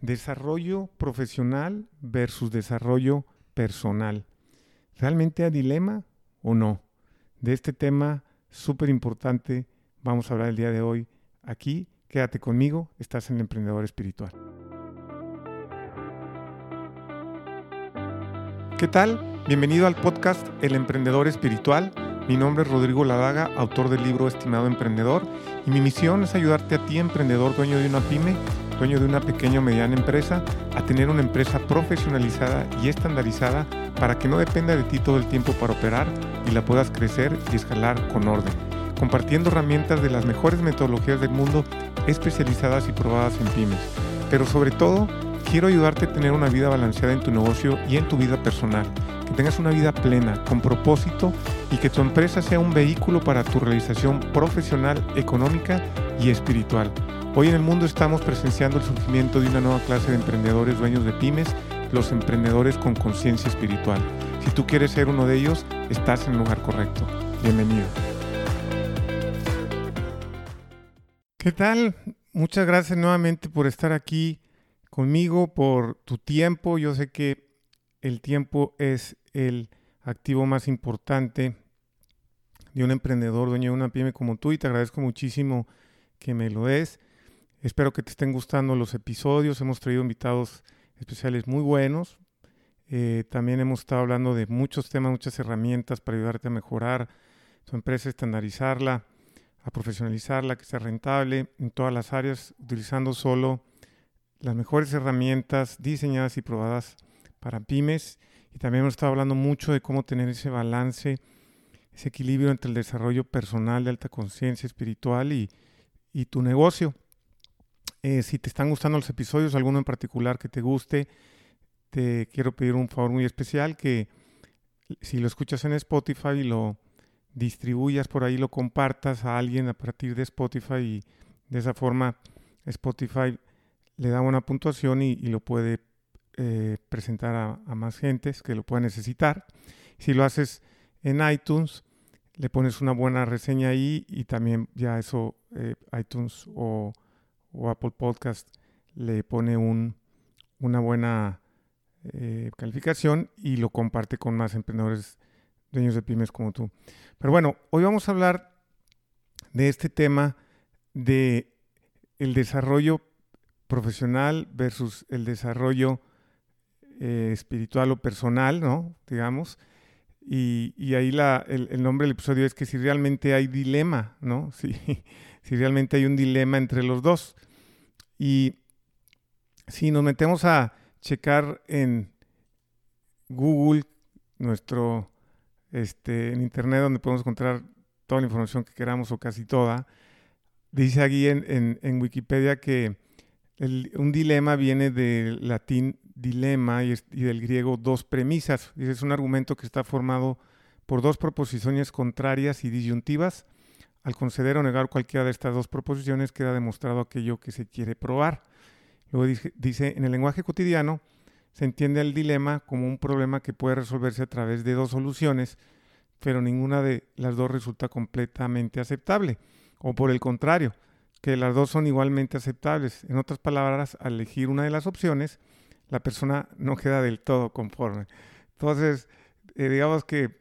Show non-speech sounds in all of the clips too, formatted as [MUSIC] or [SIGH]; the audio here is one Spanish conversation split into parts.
Desarrollo profesional versus desarrollo personal. ¿Realmente hay dilema o no? De este tema súper importante vamos a hablar el día de hoy aquí. Quédate conmigo, estás en el Emprendedor Espiritual. ¿Qué tal? Bienvenido al podcast El Emprendedor Espiritual. Mi nombre es Rodrigo Ladaga, autor del libro Estimado Emprendedor, y mi misión es ayudarte a ti, emprendedor, dueño de una pyme, dueño de una pequeña o mediana empresa, a tener una empresa profesionalizada y estandarizada para que no dependa de ti todo el tiempo para operar y la puedas crecer y escalar con orden, compartiendo herramientas de las mejores metodologías del mundo especializadas y probadas en pymes. Pero sobre todo, quiero ayudarte a tener una vida balanceada en tu negocio y en tu vida personal, que tengas una vida plena, con propósito y que tu empresa sea un vehículo para tu realización profesional, económica y espiritual. Hoy en el mundo estamos presenciando el surgimiento de una nueva clase de emprendedores dueños de pymes, los emprendedores con conciencia espiritual. Si tú quieres ser uno de ellos, estás en el lugar correcto. Bienvenido. ¿Qué tal? Muchas gracias nuevamente por estar aquí conmigo, por tu tiempo. Yo sé que el tiempo es el activo más importante de un emprendedor, dueño de una pyme como tú, y te agradezco muchísimo que me lo des. Espero que te estén gustando los episodios. Hemos traído invitados especiales muy buenos. Eh, también hemos estado hablando de muchos temas, muchas herramientas para ayudarte a mejorar tu empresa, estandarizarla, a profesionalizarla, que sea rentable en todas las áreas, utilizando solo las mejores herramientas diseñadas y probadas para pymes. Y también hemos estado hablando mucho de cómo tener ese balance, ese equilibrio entre el desarrollo personal de alta conciencia espiritual y, y, tu negocio. Eh, si te están gustando los episodios, alguno en particular que te guste, te quiero pedir un favor muy especial que si lo escuchas en Spotify y lo distribuyas por ahí, lo compartas a alguien a partir de Spotify y de esa forma Spotify le da una puntuación y, lo puede eh, presentar a, más gentes que lo pueda necesitar. Si lo haces en iTunes, le pones una buena reseña ahí y también ya eso eh, iTunes o, Apple Podcast le pone un, una buena eh, calificación y lo comparte con más emprendedores dueños de pymes como tú. Pero bueno, hoy vamos a hablar de este tema de el desarrollo profesional versus el desarrollo eh, espiritual o personal, ¿no? Digamos. Y, ahí la, el, nombre del episodio es que si realmente hay dilema, ¿no? [LAUGHS] Si, si realmente hay un dilema entre los dos. Y si nos metemos a checar en Google, nuestro, este, en Internet, donde podemos encontrar toda la información que queramos o casi toda, dice aquí en, en Wikipedia que un dilema viene del latín dilema y, del griego dos premisas. Es un argumento que está formado por dos proposiciones contrarias y disyuntivas. Al conceder o negar cualquiera de estas dos proposiciones queda demostrado aquello que se quiere probar. Luego dice, en el lenguaje cotidiano se entiende el dilema como un problema que puede resolverse a través de dos soluciones, pero ninguna de las dos resulta completamente aceptable. O por el contrario, que las dos son igualmente aceptables. En otras palabras, al elegir una de las opciones, la persona no queda del todo conforme. Entonces, eh, digamos que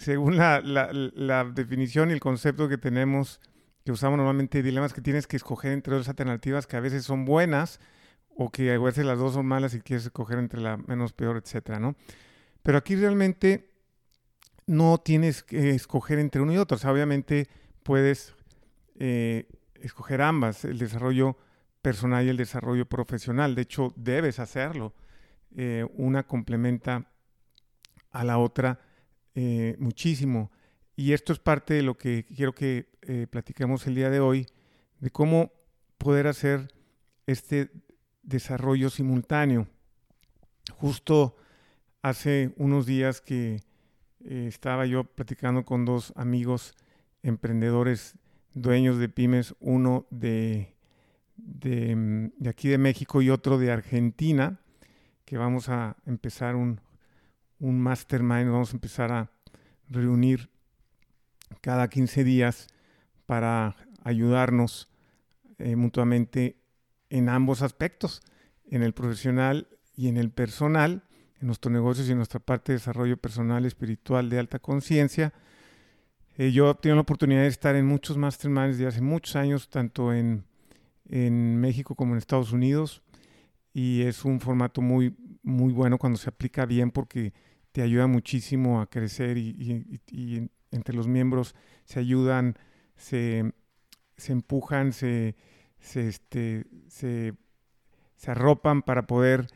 según la, definición y el concepto que tenemos, que usamos normalmente, dilemas que tienes que escoger entre dos alternativas que a veces son buenas o que a veces las dos son malas y quieres escoger entre la menos peor, etcétera, ¿no? Pero aquí realmente no tienes que escoger entre uno y otro. O sea, obviamente puedes eh, escoger ambas, el desarrollo personal y el desarrollo profesional. De hecho, debes hacerlo. Eh, una complementa a la otra eh, muchísimo. Y esto es parte de lo que quiero que eh, platiquemos el día de hoy, de cómo poder hacer este desarrollo simultáneo. Justo hace unos días que estaba yo platicando con dos amigos emprendedores dueños de pymes, uno de, de, aquí de México y otro de Argentina, que vamos a empezar un, un mastermind, vamos a empezar a reunir cada 15 días para ayudarnos eh, mutuamente en ambos aspectos, en el profesional y en el personal, en nuestros negocios y en nuestra parte de desarrollo personal, espiritual de alta conciencia. Eh, yo he tenido la oportunidad de estar en muchos masterminds de hace muchos años, tanto en, en México como en Estados Unidos, y es un formato muy, muy bueno cuando se aplica bien porque te ayuda muchísimo a crecer y, entre los miembros se ayudan, se, empujan, se, este, se, se, arropan para poder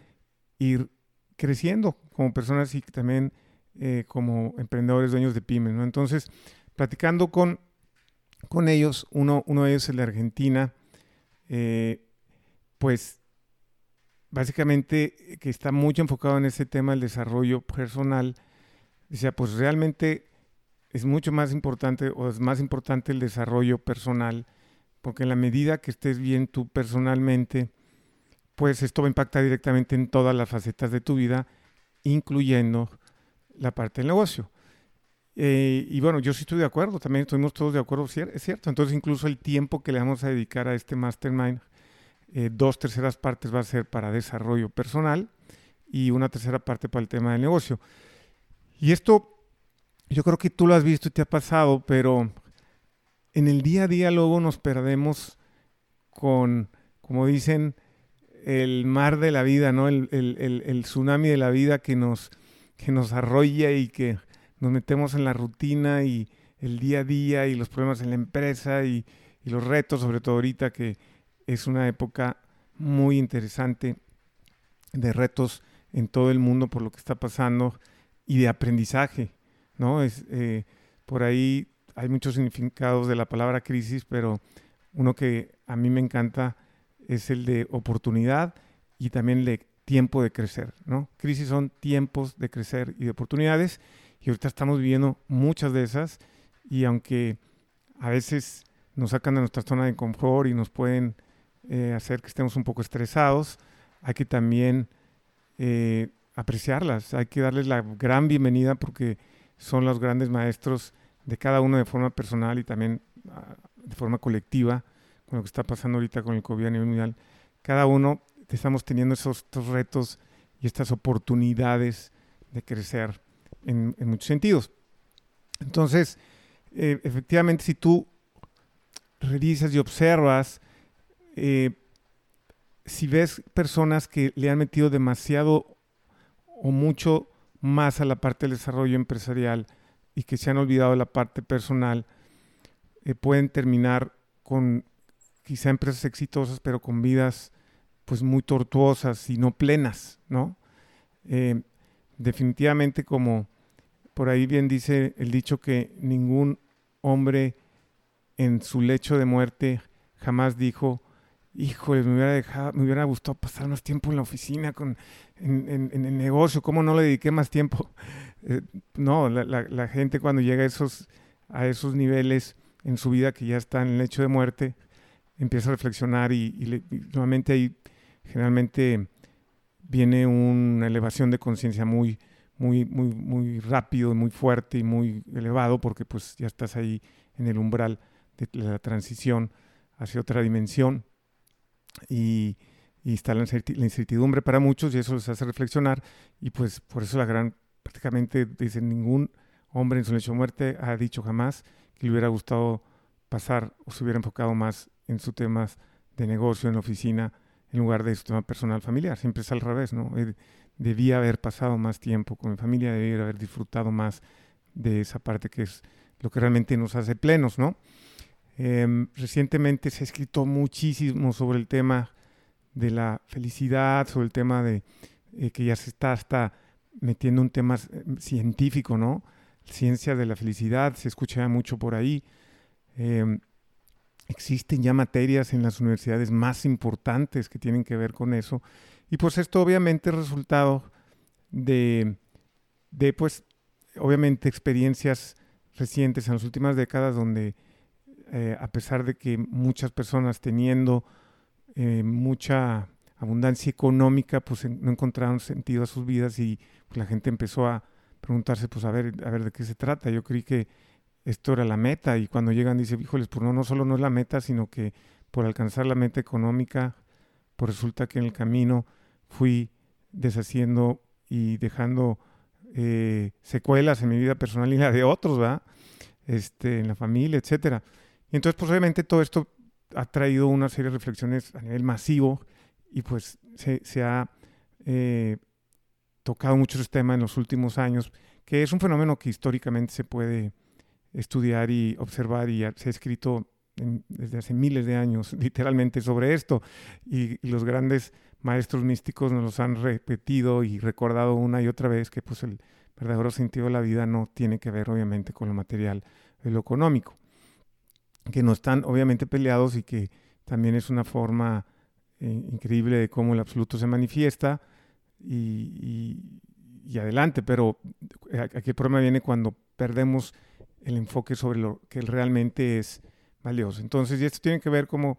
ir creciendo como personas y también eh, como emprendedores, dueños de pymes. ¿no? Entonces, platicando con, con ellos, uno, uno de ellos es de Argentina, eh, pues básicamente que está mucho enfocado en ese tema del desarrollo personal, decía, pues realmente es mucho más importante o es más importante el desarrollo personal, porque en la medida que estés bien tú personalmente, pues esto va a impactar directamente en todas las facetas de tu vida, incluyendo la parte del negocio. Eh, y bueno, yo sí estoy de acuerdo, también estuvimos todos de acuerdo, es cierto. Entonces incluso el tiempo que le vamos a dedicar a este mastermind eh, dos terceras partes va a ser para desarrollo personal y una tercera parte para el tema del negocio. Y esto, yo creo que tú lo has visto y te ha pasado, pero en el día a día luego nos perdemos con, como dicen, el mar de la vida, ¿no? El, el, tsunami de la vida que nos, que nos arrolla y que nos metemos en la rutina y el día a día y los problemas en la empresa y, y los retos, sobre todo ahorita que, es una época muy interesante de retos en todo el mundo por lo que está pasando y de aprendizaje, ¿no? Es, eh, por ahí hay muchos significados de la palabra crisis, pero uno que a mí me encanta es el de oportunidad y también el de tiempo de crecer, ¿no? Crisis son tiempos de crecer y de oportunidades y ahorita estamos viviendo muchas de esas y aunque a veces nos sacan de nuestra zona de confort y nos pueden eh, hacer que estemos un poco estresados, hay que también eh, apreciarlas, hay que darles la gran bienvenida porque son los grandes maestros de cada uno de forma personal y también ah, de forma colectiva, con lo que está pasando ahorita con el COVID a nivel mundial. Cada uno estamos teniendo esos estos retos y estas oportunidades de crecer en, muchos sentidos. Entonces, eh, efectivamente, si tú revisas y observas eh, si ves personas que le han metido demasiado o mucho más a la parte del desarrollo empresarial y que se han olvidado de la parte personal, eh, pueden terminar con quizá empresas exitosas, pero con vidas pues muy tortuosas y no plenas, ¿no? Eh, definitivamente como por ahí bien dice el dicho que ningún hombre en su lecho de muerte jamás dijo híjole, me hubiera dejado, me hubiera gustado pasar más tiempo en la oficina, con, en, el negocio, ¿cómo no le dediqué más tiempo? [LAUGHS] Eh, no, la, gente cuando llega a esos, a esos niveles en su vida que ya está en el hecho de muerte, empieza a reflexionar y, nuevamente ahí generalmente viene una elevación de conciencia muy, muy, muy, muy rápido, muy fuerte y muy elevado, porque pues ya estás ahí en el umbral de la transición hacia otra dimensión y, está la incertidumbre para muchos y eso les hace reflexionar y pues por eso la gran, prácticamente dice ningún hombre en su lecho de muerte ha dicho jamás que le hubiera gustado pasar o se hubiera enfocado más en sus temas de negocio, en la oficina, en lugar de su tema personal familiar. Siempre es al revés, ¿no? Debía haber pasado más tiempo con mi familia, debía haber disfrutado más de esa parte que es lo que realmente nos hace plenos, ¿no? Em, recientemente se ha escrito muchísimo sobre el tema de la felicidad, sobre el tema de eh, que ya se está hasta metiendo un tema eh, científico, ¿no? Ciencia de la felicidad, se escucha mucho por ahí. Em, existen ya materias en las universidades más importantes que tienen que ver con eso. Y pues esto obviamente es resultado de, de pues, obviamente experiencias recientes en las últimas décadas donde eh, a pesar de que muchas personas teniendo eh, mucha abundancia económica, pues no encontraron sentido a sus vidas y pues, la gente empezó a preguntarse, pues a ver, a ver de qué se trata. Yo creí que esto era la meta y cuando llegan dice, híjoles, pues no, no solo no es la meta, sino que por alcanzar la meta económica, pues resulta que en el camino fui deshaciendo y dejando eh, secuelas en mi vida personal y la de otros, ¿verdad? Este, en la familia, etcétera. Entonces, pues todo esto ha traído una serie de reflexiones a nivel masivo y pues se, ha eh, tocado muchos temas en los últimos años, que es un fenómeno que históricamente se puede estudiar y observar y se ha escrito desde hace miles de años [LAUGHS] literalmente sobre esto. Y, los grandes maestros místicos nos los han repetido y recordado una y otra vez que pues el verdadero sentido de la vida no tiene que ver obviamente con lo material lo económico que no están obviamente peleados y que también es una forma eh, increíble de cómo el absoluto se manifiesta y, adelante, pero aquí el problema viene cuando perdemos el enfoque sobre lo que realmente es valioso. Entonces, y esto tiene que ver, como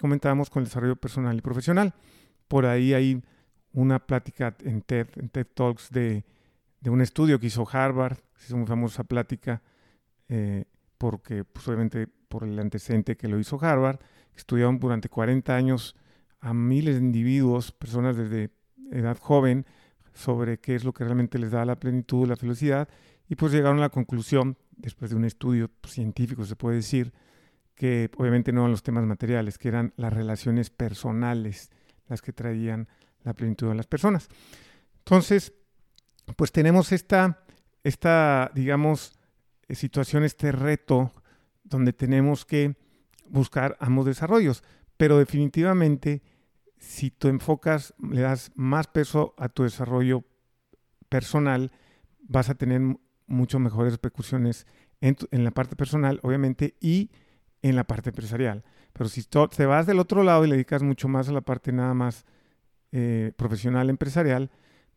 comentábamos, con el desarrollo personal y profesional. Por ahí hay una plática en TED, en TED Talks de, de un estudio que hizo Harvard, es una famosa plática, eh, porque pues, obviamente por el antecedente que lo hizo Harvard, estudiaron durante 40 años a miles de individuos, personas desde edad joven, sobre qué es lo que realmente les da la plenitud, la felicidad, y pues llegaron a la conclusión, después de un estudio científico se puede decir, que obviamente no eran los temas materiales, que eran las relaciones personales las que traían la plenitud de las personas. Entonces, pues tenemos esta, esta digamos, situación, este reto donde tenemos que buscar ambos desarrollos. Pero definitivamente, si tú enfocas, le das más peso a tu desarrollo personal, vas a tener mucho mejores repercusiones en, la parte personal, obviamente, y en la parte empresarial. Pero si te vas del otro lado y le dedicas mucho más a la parte nada más eh, profesional, empresarial,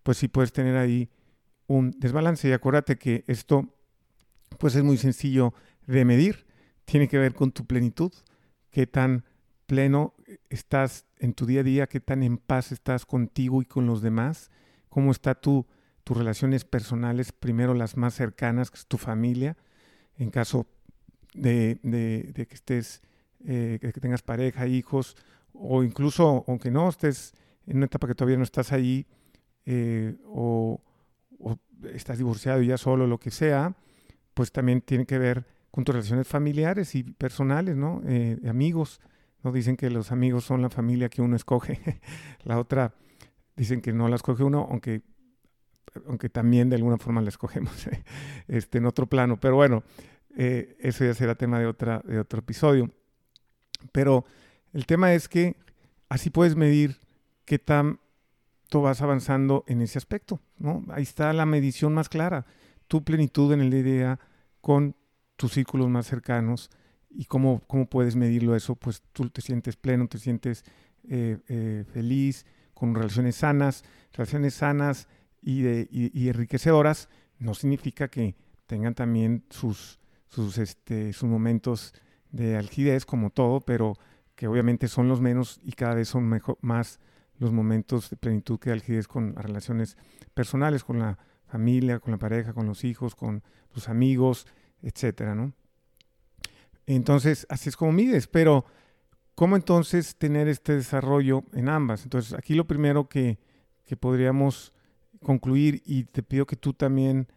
pues sí puedes tener ahí un desbalance. Y acuérdate que esto, pues es muy sencillo de medir tiene que ver con tu plenitud, qué tan pleno estás en tu día a día, qué tan en paz estás contigo y con los demás, cómo está tu, tus relaciones personales, primero las más cercanas, que es tu familia, en caso de, que estés, eh, que tengas pareja, hijos, o incluso, aunque no estés en una etapa que todavía no estás ahí, eh, o, o, estás divorciado y ya solo, lo que sea, pues también tiene que ver con tus relaciones familiares y personales, ¿no? Eh, amigos, ¿no? Dicen que los amigos son la familia que uno escoge. [LAUGHS] la otra dicen que no la escoge uno, aunque, aunque también de alguna forma la escogemos [LAUGHS] este, en otro plano. Pero bueno, eh, eso ya será tema de, otra, de otro episodio. Pero el tema es que así puedes medir qué tanto vas avanzando en ese aspecto, ¿no? Ahí está la medición más clara. Tu plenitud en el día a día con tus círculos más cercanos y cómo, cómo puedes medirlo eso, pues tú te sientes pleno, te sientes eh, eh, feliz, con relaciones sanas, relaciones sanas y, de, y, enriquecedoras, no significa que tengan también sus, sus, este, sus momentos de algidez como todo, pero que obviamente son los menos y cada vez son mejor, más los momentos de plenitud que de algidez con las relaciones personales, con la familia, con la pareja, con los hijos, con tus amigos, etcétera, ¿no? Entonces, así es como mides, pero ¿cómo entonces tener este desarrollo en ambas? Entonces, aquí lo primero que, podríamos concluir, y te pido que tú también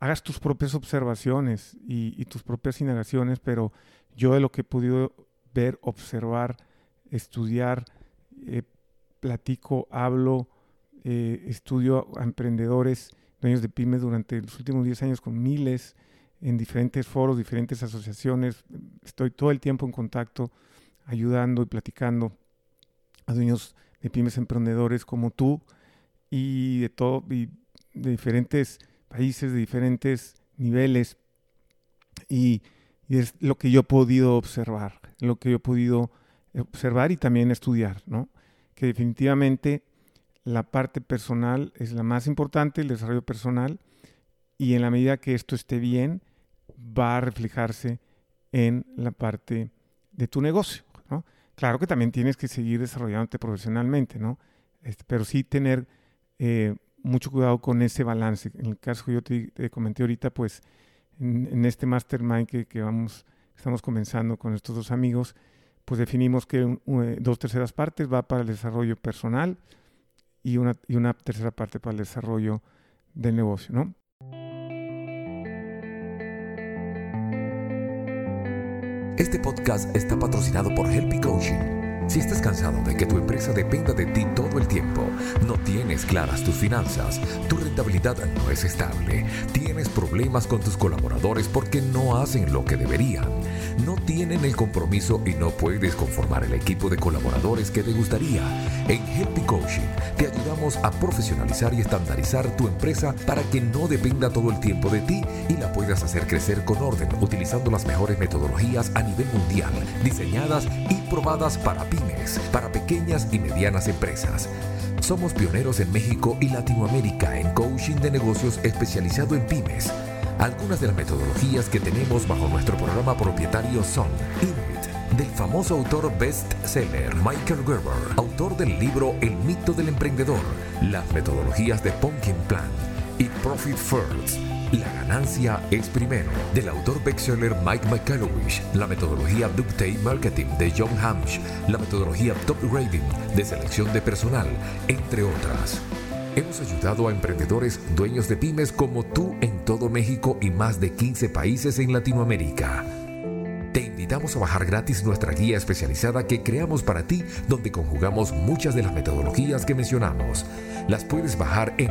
hagas tus propias observaciones y, tus propias indagaciones, pero yo de lo que he podido ver, observar, estudiar, eh, platico, hablo, eh, estudio a emprendedores, dueños de pymes durante los últimos 10 años con miles en diferentes foros, diferentes asociaciones. Estoy todo el tiempo en contacto, ayudando y platicando a dueños de pymes emprendedores como tú y de todo y de diferentes países, de diferentes niveles. Y, es lo que yo he podido observar, lo que yo he podido observar y también estudiar, ¿no? Que definitivamente la parte personal es la más importante, el desarrollo personal, y en la medida que esto esté bien, va a reflejarse en la parte de tu negocio. ¿no? Claro que también tienes que seguir desarrollándote profesionalmente, ¿no? Este, pero sí tener eh, mucho cuidado con ese balance. En el caso que yo te, comenté ahorita, pues en, este mastermind que, que, vamos, estamos comenzando con estos dos amigos, pues definimos que dos terceras partes va para el desarrollo personal y una, y una tercera parte para el desarrollo del negocio, ¿no? Este podcast está patrocinado por Helpy Coaching si estás cansado de que tu empresa dependa de ti todo el tiempo, no tienes claras tus finanzas, tu rentabilidad no es estable, tienes problemas con tus colaboradores porque no hacen lo que deberían, no tienen el compromiso y no puedes conformar el equipo de colaboradores que te gustaría, en Helpy Coaching te ayudamos a profesionalizar y estandarizar tu empresa para que no dependa todo el tiempo de ti y la puedas hacer crecer con orden utilizando las mejores metodologías a nivel mundial, diseñadas y probadas para pymes, para pequeñas y medianas empresas. Somos pioneros en México y Latinoamérica en coaching de negocios especializado en pymes. Algunas de las metodologías que tenemos bajo nuestro programa propietario son INMIT, del famoso autor bestseller Michael Gerber, autor del libro El mito del emprendedor, las metodologías de Pumpkin Plan y Profit First la ganancia es primero, del autor bestseller Mike McCallowish, la metodología Ductate Marketing de John Hamsh, la metodología Top Grading de selección de personal, entre otras. Hemos ayudado a emprendedores dueños de pymes como tú en todo México y más de 15 países en Latinoamérica. Te invitamos a bajar gratis nuestra guía especializada que creamos para ti donde conjugamos muchas de las metodologías que mencionamos. Las puedes bajar en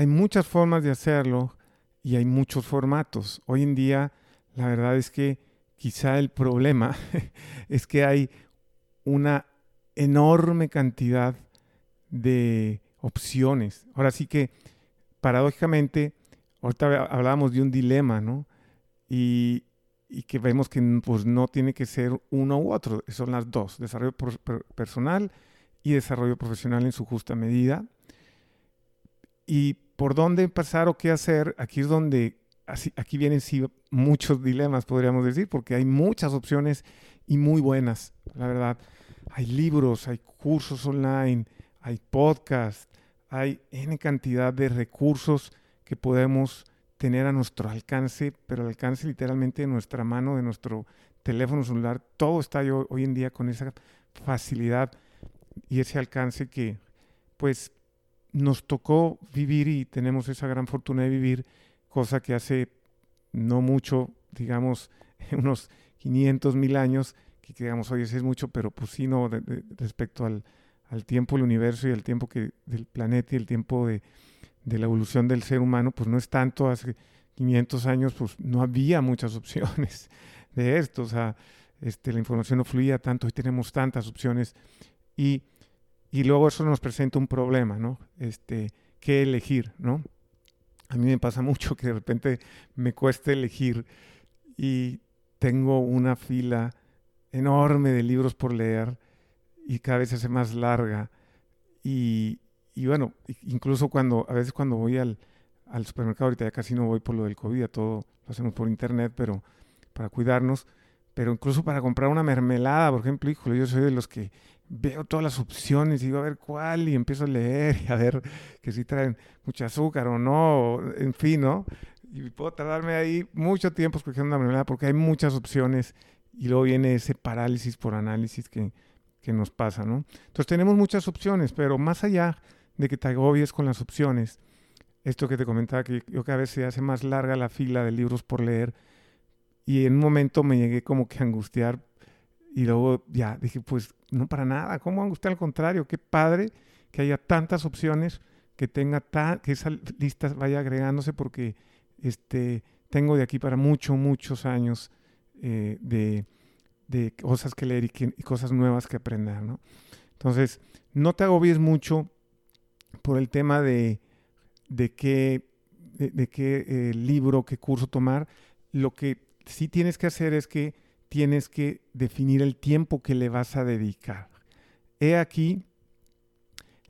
hay muchas formas de hacerlo y hay muchos formatos. Hoy en día, la verdad es que quizá el problema [LAUGHS] es que hay una enorme cantidad de opciones. Ahora sí que, paradójicamente, ahorita hablábamos de un dilema, ¿no? Y, que vemos que pues, no tiene que ser uno u otro, son las dos, desarrollo personal y desarrollo profesional en su justa medida. Y por dónde pasar o qué hacer, aquí es donde, aquí vienen sí muchos dilemas, podríamos decir, porque hay muchas opciones y muy buenas, la verdad. Hay libros, hay cursos online, hay podcasts, hay N cantidad de recursos que podemos tener a nuestro alcance, pero al alcance literalmente de nuestra mano, de nuestro teléfono celular. Todo está hoy en día con esa facilidad y ese alcance que, pues, nos tocó vivir y tenemos esa gran fortuna de vivir, cosa que hace no mucho, digamos, [LAUGHS] unos 500 mil años, que digamos, hoy es mucho, pero pues sí, no, respecto al, tiempo del universo y al tiempo del planeta y el tiempo de, la evolución del ser humano, pues no es tanto, hace 500 años pues no había muchas [LAUGHS] opciones de esto, o sea, este, la información no fluía tanto, hoy tenemos tantas opciones. Y y luego eso nos presenta un problema, ¿no? Este, ¿qué elegir, no? A mí me pasa [LAUGHS] mucho que de repente me cuesta elegir y tengo una fila enorme de libros por leer y cada vez se hace más larga. Y, y bueno, incluso cuando, a veces cuando voy al, al supermercado, ahorita ya casi no voy por lo del COVID, todo lo hacemos por internet, pero para cuidarnos, pero incluso para comprar una mermelada, por ejemplo, híjole, yo soy de los que veo todas las opciones y digo a ver cuál y empiezo a leer y a ver que si traen mucho azúcar o no, en fin, ¿no? Y puedo tardarme ahí mucho tiempo escogiendo una mermelada porque hay muchas opciones y luego viene ese parálisis por análisis que, que nos pasa, ¿no? Entonces tenemos muchas opciones, pero más allá de que te agobies con las opciones, esto que te comentaba, que yo cada vez se hace más larga la fila de libros por leer y en un momento me llegué como que a angustiar y luego ya dije, pues no para nada, ¿cómo angustiar? Al contrario, qué padre que haya tantas opciones, que tenga que esa lista vaya agregándose porque este, tengo de aquí para muchos, muchos años eh, de, de, cosas que leer y, cosas nuevas que aprender, ¿no? Entonces, no te agobies mucho por el tema de, de qué, de, qué eh, libro, qué curso tomar. Lo que sí tienes que hacer es que tienes que definir el tiempo que le vas a dedicar. He aquí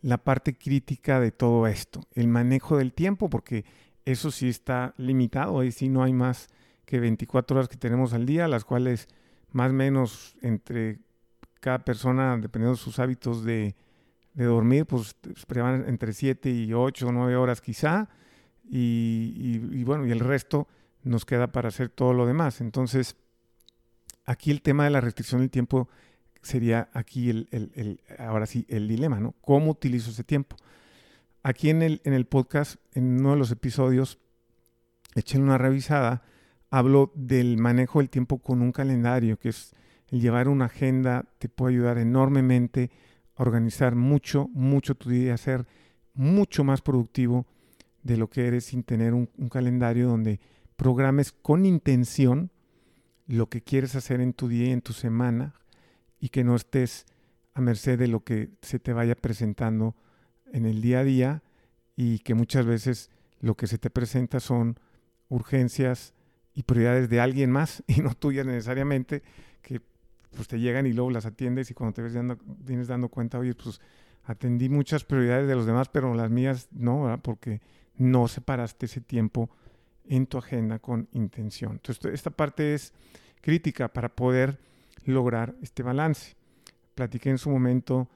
la parte crítica de todo esto, el manejo del tiempo, porque eso sí está limitado, ahí sí no hay más que 24 horas que tenemos al día, las cuales más o menos entre cada persona, dependiendo de sus hábitos de, dormir, pues esperan entre 7 y 8 o 9 horas quizá, y, bueno, y el resto nos queda para hacer todo lo demás. Entonces, aquí el tema de la restricción del tiempo sería aquí el, ahora sí, el dilema, ¿no? ¿Cómo utilizo ese tiempo? Aquí en el, en el podcast, en uno de los episodios, echen una revisada, hablo del manejo del tiempo con un calendario, que es el llevar una agenda, te puede ayudar enormemente a organizar mucho, mucho tu día, a ser mucho más productivo de lo que eres sin tener un, un calendario donde programes con intención lo que quieres hacer en tu día y en tu semana y que no estés a merced de lo que se te vaya presentando en el día a día y que muchas veces lo que se te presenta son urgencias y prioridades de alguien más [LAUGHS] y no tuyas necesariamente, que pues te llegan y luego las atiendes y cuando te ves dando, vienes dando cuenta, oye, pues atendí muchas prioridades de los demás, pero las mías no, ¿verdad? porque no separaste ese tiempo en tu agenda con intención. Entonces, esta parte es crítica para poder lograr este balance. Platiqué en su momento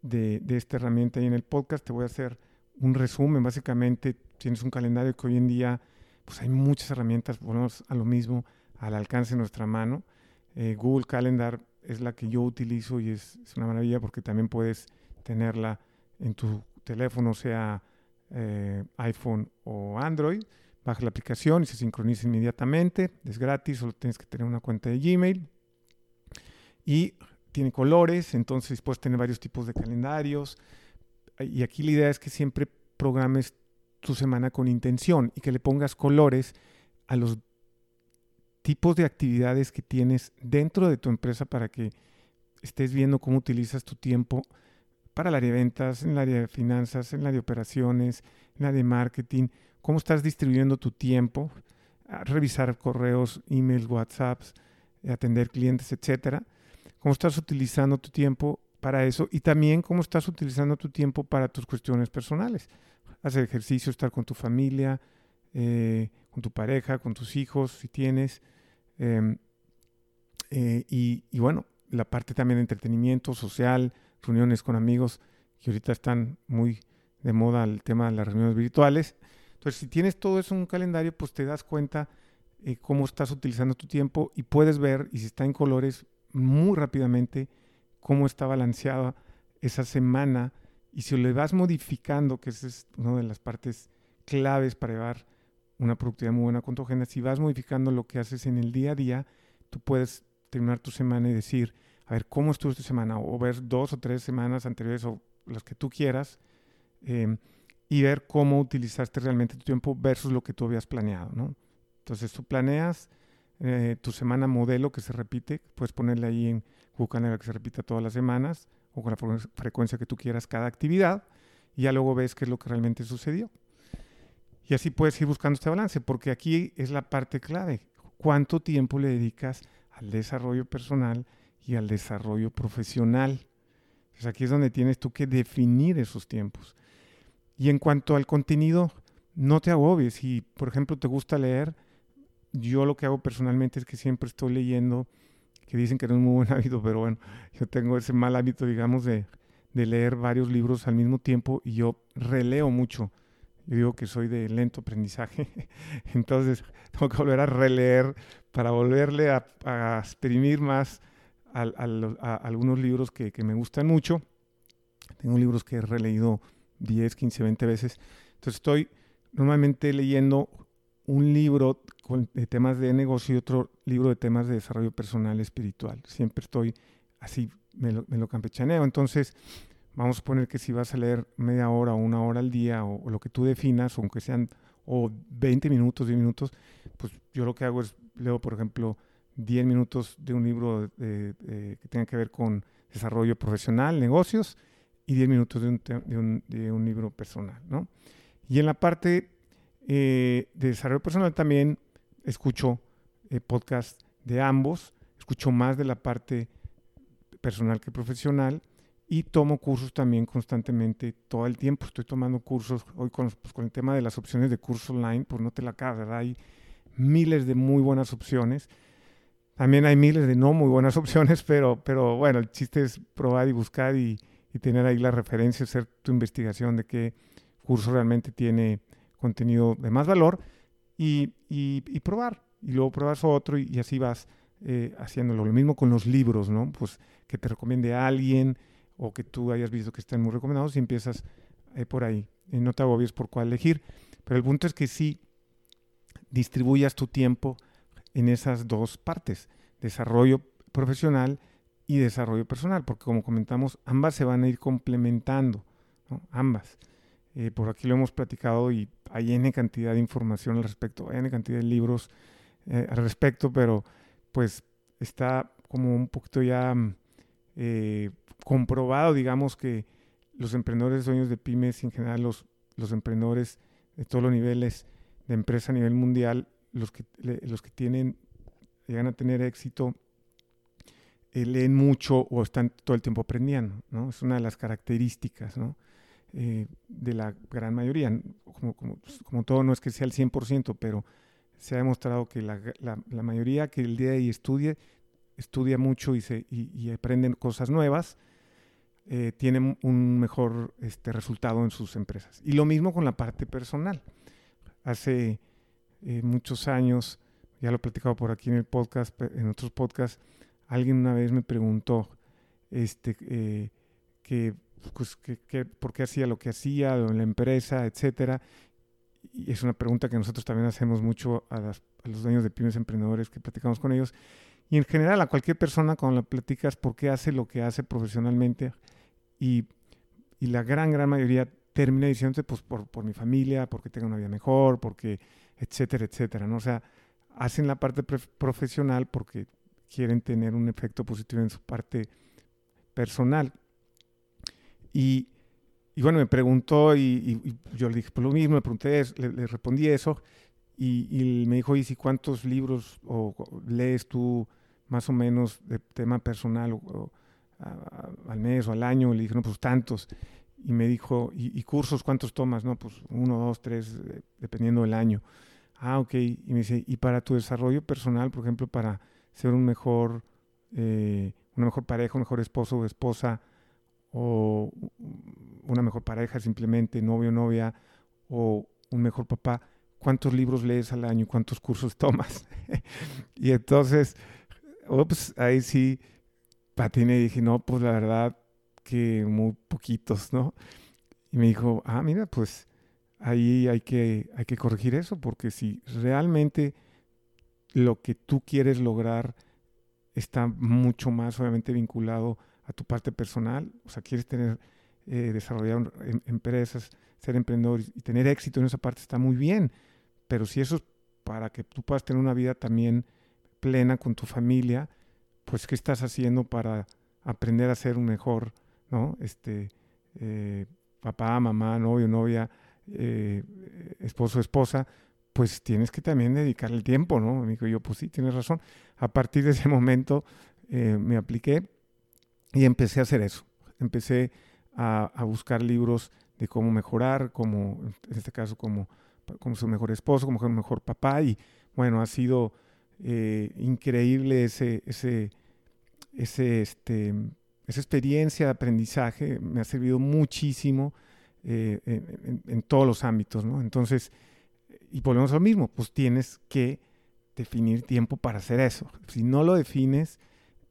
de, esta herramienta ahí en el podcast. Te voy a hacer un resumen. Básicamente, tienes un calendario que hoy en día pues hay muchas herramientas, volvemos a lo mismo, al alcance de nuestra mano. Eh, Google Calendar es la que yo utilizo y es, una maravilla porque también puedes tenerla en tu teléfono, sea eh, iPhone o Android. Baja la aplicación y se sincroniza inmediatamente. Es gratis, solo tienes que tener una cuenta de Gmail y tiene colores, entonces puedes tener varios tipos de calendarios. Y aquí la idea es que siempre programes tu semana con intención y que le pongas colores a los tipos de actividades que tienes dentro de tu empresa para que estés viendo cómo utilizas tu tiempo para el área de ventas, en el área de finanzas, en el área de operaciones, en el área de marketing, cómo estás distribuyendo tu tiempo, revisar correos, emails, WhatsApps, atender clientes, etcétera cómo estás utilizando tu tiempo para eso y también cómo estás utilizando tu tiempo para tus cuestiones personales. Hacer ejercicio, estar con tu familia, eh, con tu pareja, con tus hijos, si tienes. Em, eh, y, y, bueno, la parte también de entretenimiento social, reuniones con amigos, que ahorita están muy de moda el tema de las reuniones virtuales. Si tienes todo eso en un calendario, pues te das cuenta eh, cómo estás utilizando tu tiempo y puedes ver, y si está en colores, muy rápidamente cómo está balanceada esa semana y si le vas modificando, que esa es una de las partes claves para llevar una productividad muy buena con tu si vas modificando lo que haces en el día a día, tú puedes terminar tu semana y decir, a ver, ¿cómo estuvo esta semana? O ver dos o tres semanas anteriores o las que tú quieras em, y ver cómo utilizaste realmente tu tiempo versus lo que tú habías planeado, ¿no? Entonces tú planeas eh, tu semana modelo que se repite, puedes ponerle ahí en Google que se repita todas las semanas o con la frecuencia que tú quieras cada actividad y ya luego ves qué es lo que realmente sucedió. Y así puedes ir buscando este balance, porque aquí es la parte clave. ¿Cuánto tiempo le dedicas al desarrollo personal y al desarrollo profesional? Pues aquí es donde tienes tú que definir esos tiempos. Y en cuanto al contenido, no te agobies. Si, por ejemplo, te gusta leer, yo lo que hago personalmente es que siempre estoy leyendo, que dicen que no es muy buen [LAUGHS] hábito, pero bueno, yo tengo ese mal hábito, digamos, de, leer varios libros al mismo tiempo y yo releo mucho. Yo digo que soy de lento aprendizaje, [LAUGHS] entonces [LAUGHS] tengo que volver a releer para volverle a, exprimir más a, algunos libros que, que, me gustan mucho. Tengo libros que he releído 10, 15, 20 veces. Entonces estoy normalmente leyendo un libro de temas de negocio y otro libro de temas de desarrollo personal espiritual. Siempre estoy así, me lo, campechaneo. Entonces, vamos a poner que si vas a leer media hora o una hora al día o, lo que tú definas, aunque sean o 20 minutos, 10 minutos, pues yo lo que hago es leo, por ejemplo, 10 minutos de un libro que tenga que ver con desarrollo profesional, negocios, y 10 minutos de un, de un, de un libro personal, ¿no? Y en la parte eh, de desarrollo personal también escucho eh, podcast de ambos, escucho más de la parte personal que profesional y tomo cursos también constantemente, todo el tiempo estoy tomando cursos. Hoy con, pues, con el tema de las opciones de curso online, pues no te la acabas, ¿verdad? Hay miles de muy buenas opciones. También hay miles de no muy buenas [LAUGHS] opciones, pero, pero bueno, el chiste es probar y buscar y, y tener ahí la referencia, hacer tu investigación de qué curso realmente tiene contenido de más valor y, y, y probar. Y luego pruebas otro y, así vas eh, haciéndolo. Lo mismo con los libros, ¿no? Pues que te recomiende a alguien o que tú hayas visto que están muy recomendados y empiezas eh, por ahí. Y no te agobies por cuál elegir. Pero el punto es que sí distribuyas tu tiempo en esas dos partes, desarrollo profesional y desarrollo personal, porque como comentamos, ambas se van a ir complementando, ambas. Eh, por aquí lo hemos platicado y hay N cantidad de información al respecto, N cantidad de libros eh, al respecto, pero pues está como un poquito ya eh, comprobado, digamos, que los emprendedores dueños de pymes, en general los, los emprendedores de todos los niveles de empresa a nivel mundial, los que, los que tienen, llegan a tener éxito, eh, leen mucho o están todo el tiempo aprendiendo, ¿no? Es una de las características, ¿no? Eh, de la gran mayoría. Pues, como, todo, no es que sea el 100%, pero se ha demostrado que la, mayoría que el día de hoy estudie, estudia mucho y, se, y, y aprenden cosas nuevas, eh, tienen un mejor este, resultado en sus empresas. Y lo mismo con la parte personal. Hace eh, muchos años, ya lo he platicado por aquí en el podcast, en otros podcasts, alguien una vez me preguntó este, eh, que, pues, que, por qué hacía lo que hacía en la empresa, etcétera. Y es una pregunta que nosotros también hacemos mucho a, los dueños de pymes emprendedores que platicamos con ellos. Y en general a cualquier persona cuando la platicas por qué hace lo que hace profesionalmente y, la gran, gran mayoría termina diciéndote pues por, por mi familia, porque tengo una vida mejor, porque etcétera, etcétera, ¿no? O sea, hacen la parte profesional porque quieren tener un efecto positivo en su parte personal. Y, y bueno, me preguntó y, y, yo le dije pues, lo mismo, me pregunté, le, le respondí eso y, y, me dijo, ¿y si cuántos libros o, lees tú más o menos de tema personal o, o, a, al mes o al año? Le dije, no, pues tantos. Y me dijo, ¿y, cursos cuántos tomas? No, pues uno, dos, tres, dependiendo del año. Ah, ok. Y me dice, ¿y para tu desarrollo personal, por ejemplo, para ser un mejor, eh, una mejor pareja, un mejor esposo o esposa, o una mejor pareja simplemente, novio o novia, o un mejor papá, ¿cuántos libros lees al año? ¿Cuántos cursos [LAUGHS] tomas? y entonces, ahí sí patiné y dije, no, pues la verdad que muy poquitos, ¿no? Y me dijo, ah, mira, pues ahí hay que, hay que corregir eso, porque si realmente lo que tú quieres lograr está mucho más obviamente vinculado a tu parte personal, o sea, quieres tener, eh, desarrollar em, empresas, ser emprendedor y tener éxito en esa parte está muy bien, pero si eso es para que tú puedas tener una vida también plena con tu familia, pues ¿qué estás haciendo para aprender a ser un mejor, ¿no? Este, eh, papá, mamá, novio, novia, eh, esposo, esposa, pues tienes que también dedicarle tiempo, ¿no? Me dijo yo, pues sí, tienes razón. A partir de ese momento eh, me apliqué y empecé a hacer eso. Empecé a, buscar libros de cómo mejorar, como, en este caso, como, como ser mejor esposo, como ser mejor papá. Y bueno, ha sido eh, increíble ese, ese, ese, este, esa experiencia de aprendizaje. Me ha servido muchísimo eh, en, en, todos los ámbitos, ¿no? Entonces, y volvemos a lo mismo, pues tienes que definir tiempo para hacer eso. Si no lo defines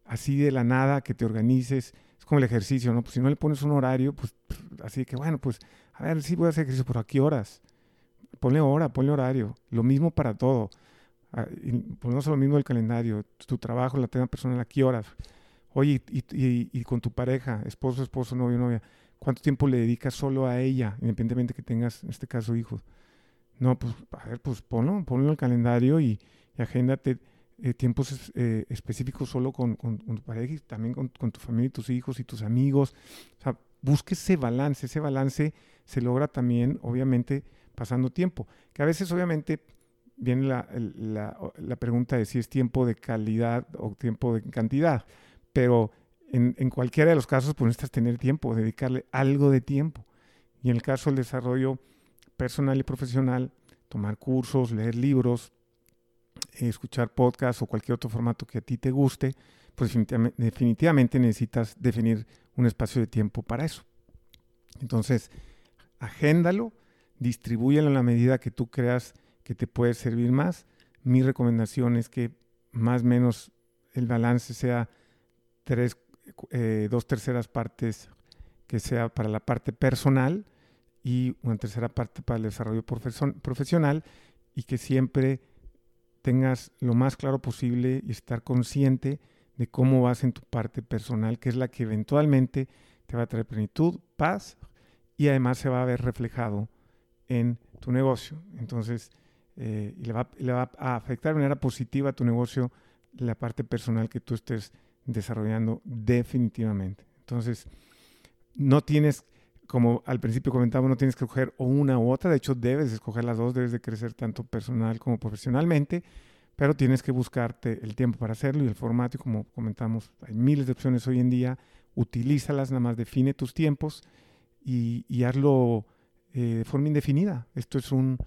así de la nada, que te organices, es como el ejercicio, ¿no? Pues si no le pones un horario, pues así que bueno, pues a ver, sí voy a hacer ejercicio, pero ¿a qué horas? Ponle hora, ponle horario. Lo mismo para todo. Ah, ponemos lo mismo el calendario, tu trabajo, la tema personal, ¿a qué horas? Oye, y, con tu pareja, esposo, esposo, novio, novia, ¿Cuánto tiempo le dedicas solo a ella, independientemente que tengas, en este caso, hijos? No, pues, a ver, pues ponlo, ponlo en el calendario y, y agéndate eh, tiempos eh, específicos solo con, con, tu pareja y también con, tu familia y tus hijos y tus amigos. O sea, busque ese balance. Ese balance se logra también, obviamente, pasando tiempo. Que a veces, obviamente, viene la, la, pregunta de si es tiempo de calidad o tiempo de cantidad. Pero en, cualquiera de los casos, pues necesitas tener tiempo, dedicarle algo de tiempo. Y en el caso del desarrollo personal y profesional, tomar cursos, leer libros, escuchar podcasts o cualquier otro formato que a ti te guste, pues definitivamente, necesitas definir un espacio de tiempo para eso. Entonces, agéndalo, distribúyelo en la medida que tú creas que te puede servir más. Mi recomendación es que más o menos el balance sea tres, eh, dos terceras partes que sea para la parte personal y una tercera parte para el desarrollo profesional y que siempre tengas lo más claro posible y estar consciente de cómo vas en tu parte personal, que es la que eventualmente te va a traer plenitud, paz y además se va a ver reflejado en tu negocio. Entonces, eh, le, va, le, va, a afectar de manera positiva a tu negocio la parte personal que tú estés desarrollando definitivamente. Entonces, no tienes, como al principio comentaba, no tienes que escoger una u otra, de hecho debes escoger las dos, debes de crecer tanto personal como profesionalmente, pero tienes que buscarte el tiempo para hacerlo y el formato, y como comentamos, hay miles de opciones hoy en día, utilízalas, nada más define tus tiempos y, hazlo eh, de forma indefinida. Esto es un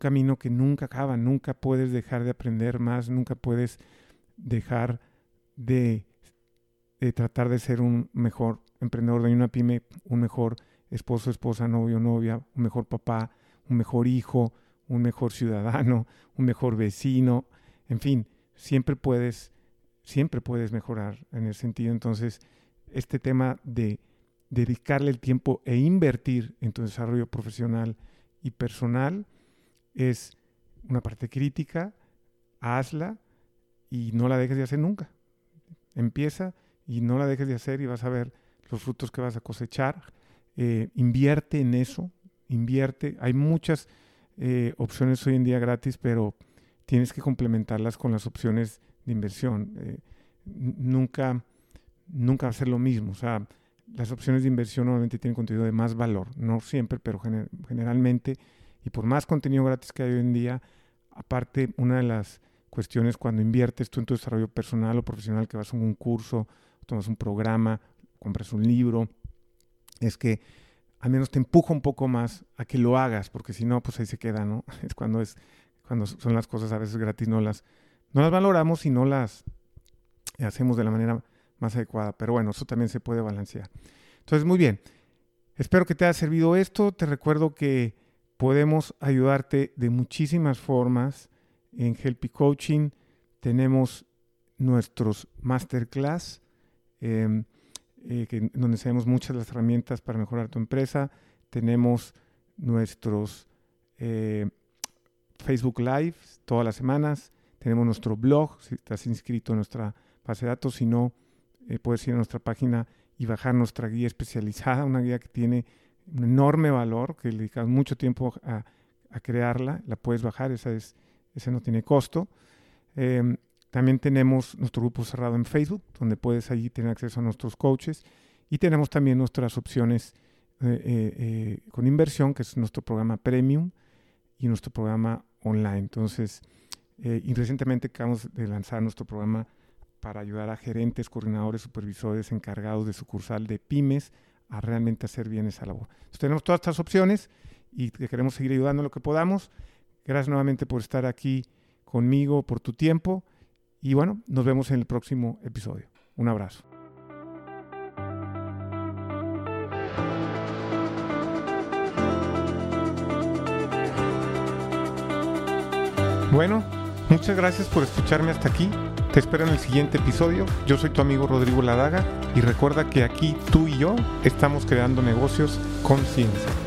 camino que nunca acaba, nunca puedes dejar de aprender más, nunca puedes dejar de, tratar de ser un mejor emprendedor de una pyme, un mejor esposo, esposa, novio, novia, un mejor papá, un mejor hijo, un mejor ciudadano, [LAUGHS] un mejor vecino, en fin, siempre puedes, siempre puedes mejorar en ese sentido. Entonces, este tema de dedicarle el tiempo e invertir en tu desarrollo profesional y personal es una parte crítica, hazla y no la dejes de hacer nunca. Empieza y no la dejes de hacer y vas a ver los frutos que vas a cosechar. Eh, invierte en eso, invierte. Hay muchas eh, opciones hoy en día gratis, pero tienes que complementarlas con las opciones de inversión. Eh, nunca, nunca ser lo mismo. O sea, las opciones de inversión normalmente tienen contenido de más valor. No siempre, pero generalmente. Y por más contenido gratis que hay hoy en día, aparte, una de las cuestiones cuando inviertes tú en tu desarrollo personal o profesional, que vas a un curso, tomas un programa, compras un libro, es que al menos te empuja un poco más a que lo hagas, porque si no, pues ahí se queda, ¿no? [LAUGHS] Es cuando es cuando son las cosas a veces gratis, no las, no las valoramos y no las hacemos de la manera más adecuada. Pero bueno, eso también se puede balancear. Entonces, muy bien. Espero que te haya servido esto. Te recuerdo que podemos ayudarte de muchísimas formas en Helpy Coaching tenemos nuestros masterclass, em, eh, donde sabemos muchas de las herramientas para mejorar tu empresa. Tenemos nuestros eh, Facebook Live todas las semanas. Tenemos nuestro blog, si estás inscrito en nuestra base de datos. Si no, eh, puedes ir a nuestra página y bajar nuestra guía especializada, una guía que tiene un enorme valor, que le dedicamos mucho tiempo a, a crearla. La puedes bajar, esa es ese no tiene costo. Em, también tenemos nuestro grupo cerrado en Facebook, donde puedes allí tener acceso a nuestros coaches. Y tenemos también nuestras opciones eh, eh, eh, con inversión, que es nuestro programa premium y nuestro programa online. Entonces, y recientemente acabamos de lanzar nuestro programa para ayudar a gerentes, coordinadores, supervisores, encargados de sucursal de pymes a realmente hacer bien esa labor. Entonces, tenemos todas estas opciones y queremos seguir ayudando en lo que podamos. Gracias nuevamente por estar aquí conmigo, por tu tiempo. Y bueno, nos vemos en el próximo episodio. Un abrazo. Bueno, muchas gracias por escucharme hasta aquí. Te espero en el siguiente episodio. Yo soy tu amigo Rodrigo Ladaga y recuerda que aquí tú y yo estamos creando negocios con ciencia.